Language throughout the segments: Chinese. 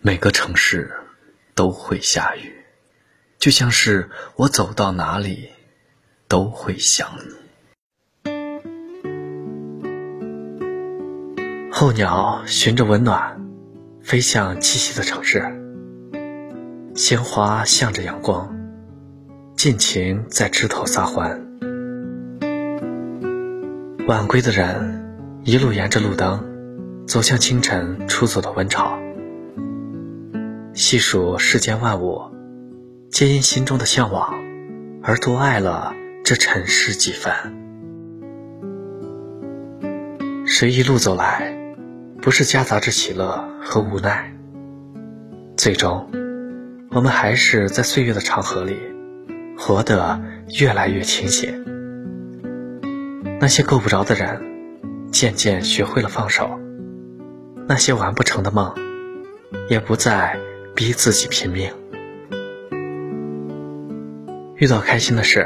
每个城市都会下雨，就像是我走到哪里都会想你。候鸟循着温暖，飞向栖息的城市。鲜花向着阳光，尽情在枝头撒欢。晚归的人一路沿着路灯，走向清晨出走的温巢。细数世间万物，皆因心中的向往而多爱了这尘世几分。谁一路走来，不是夹杂着喜乐和无奈？最终，我们还是在岁月的长河里，活得越来越清醒。那些够不着的人，渐渐学会了放手；那些完不成的梦，也不再逼自己拼命。遇到开心的事，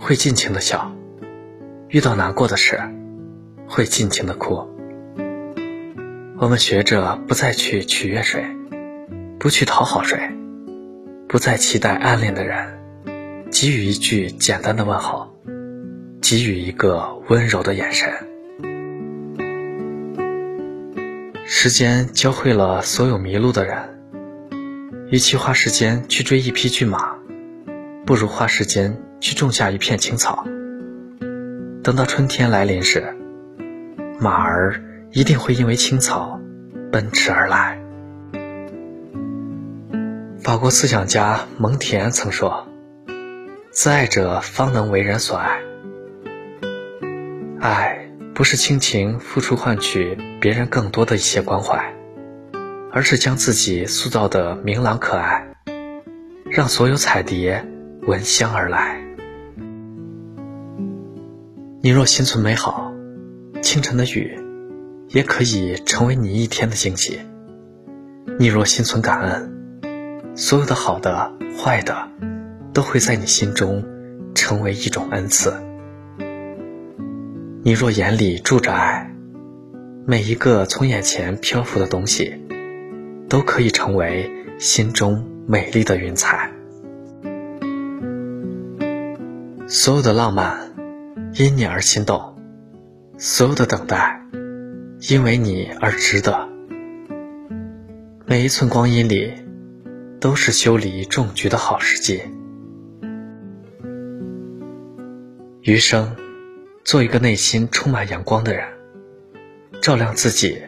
会尽情的笑；遇到难过的事，会尽情的哭。我们学着不再去取悦谁，不去讨好谁，不再期待暗恋的人给予一句简单的问候。给予一个温柔的眼神。时间教会了所有迷路的人，与其花时间去追一匹骏马，不如花时间去种下一片青草。等到春天来临时，马儿一定会因为青草奔驰而来。法国思想家蒙田曾说：“自爱者方能为人所爱。”爱不是倾情付出换取别人更多的一些关怀，而是将自己塑造的明朗可爱，让所有彩蝶闻香而来。你若心存美好，清晨的雨也可以成为你一天的惊喜。你若心存感恩，所有的好的、坏的，都会在你心中成为一种恩赐。你若眼里住着爱，每一个从眼前漂浮的东西，都可以成为心中美丽的云彩。所有的浪漫因你而心动，所有的等待因为你而值得。每一寸光阴里，都是修理种菊的好时机。余生。做一个内心充满阳光的人，照亮自己，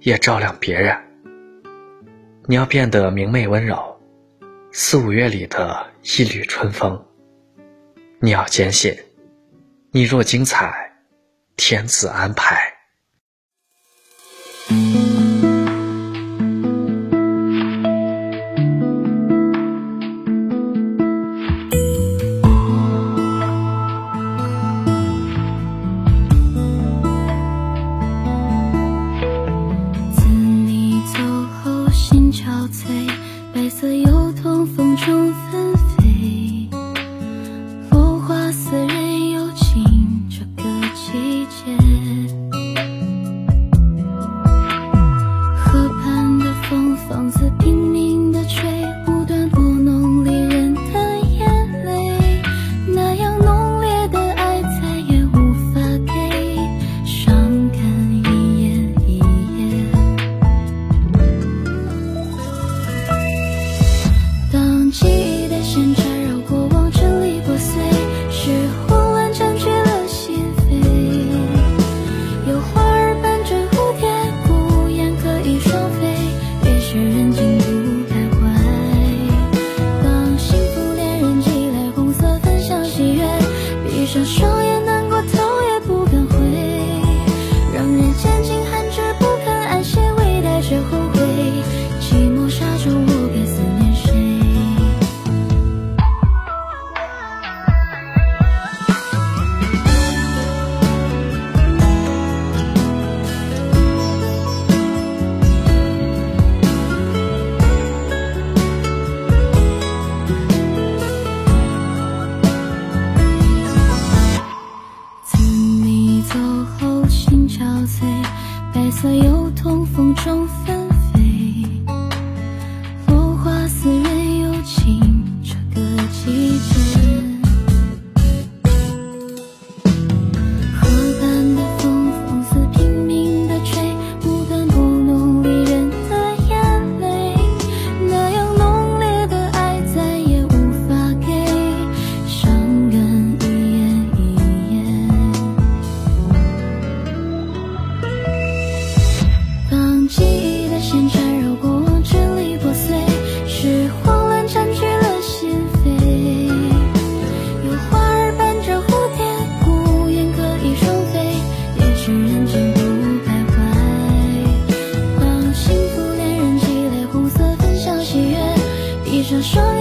也照亮别人。你要变得明媚温柔，四五月里的一缕春风。你要坚信，你若精彩，天自安排。head. 想说。中飞。就说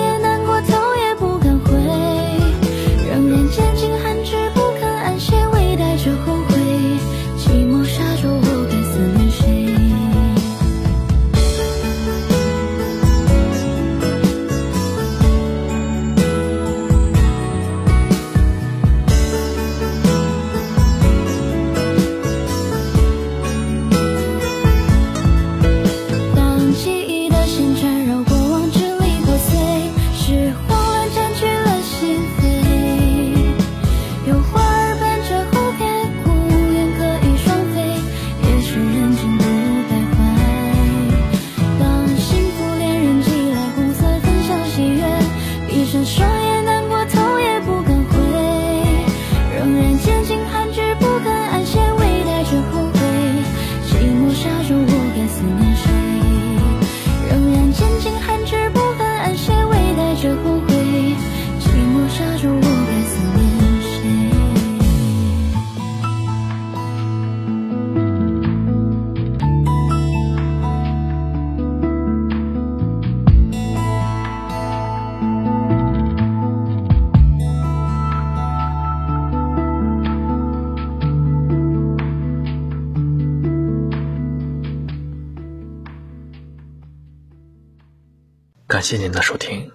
感谢您的收听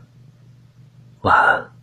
晚安。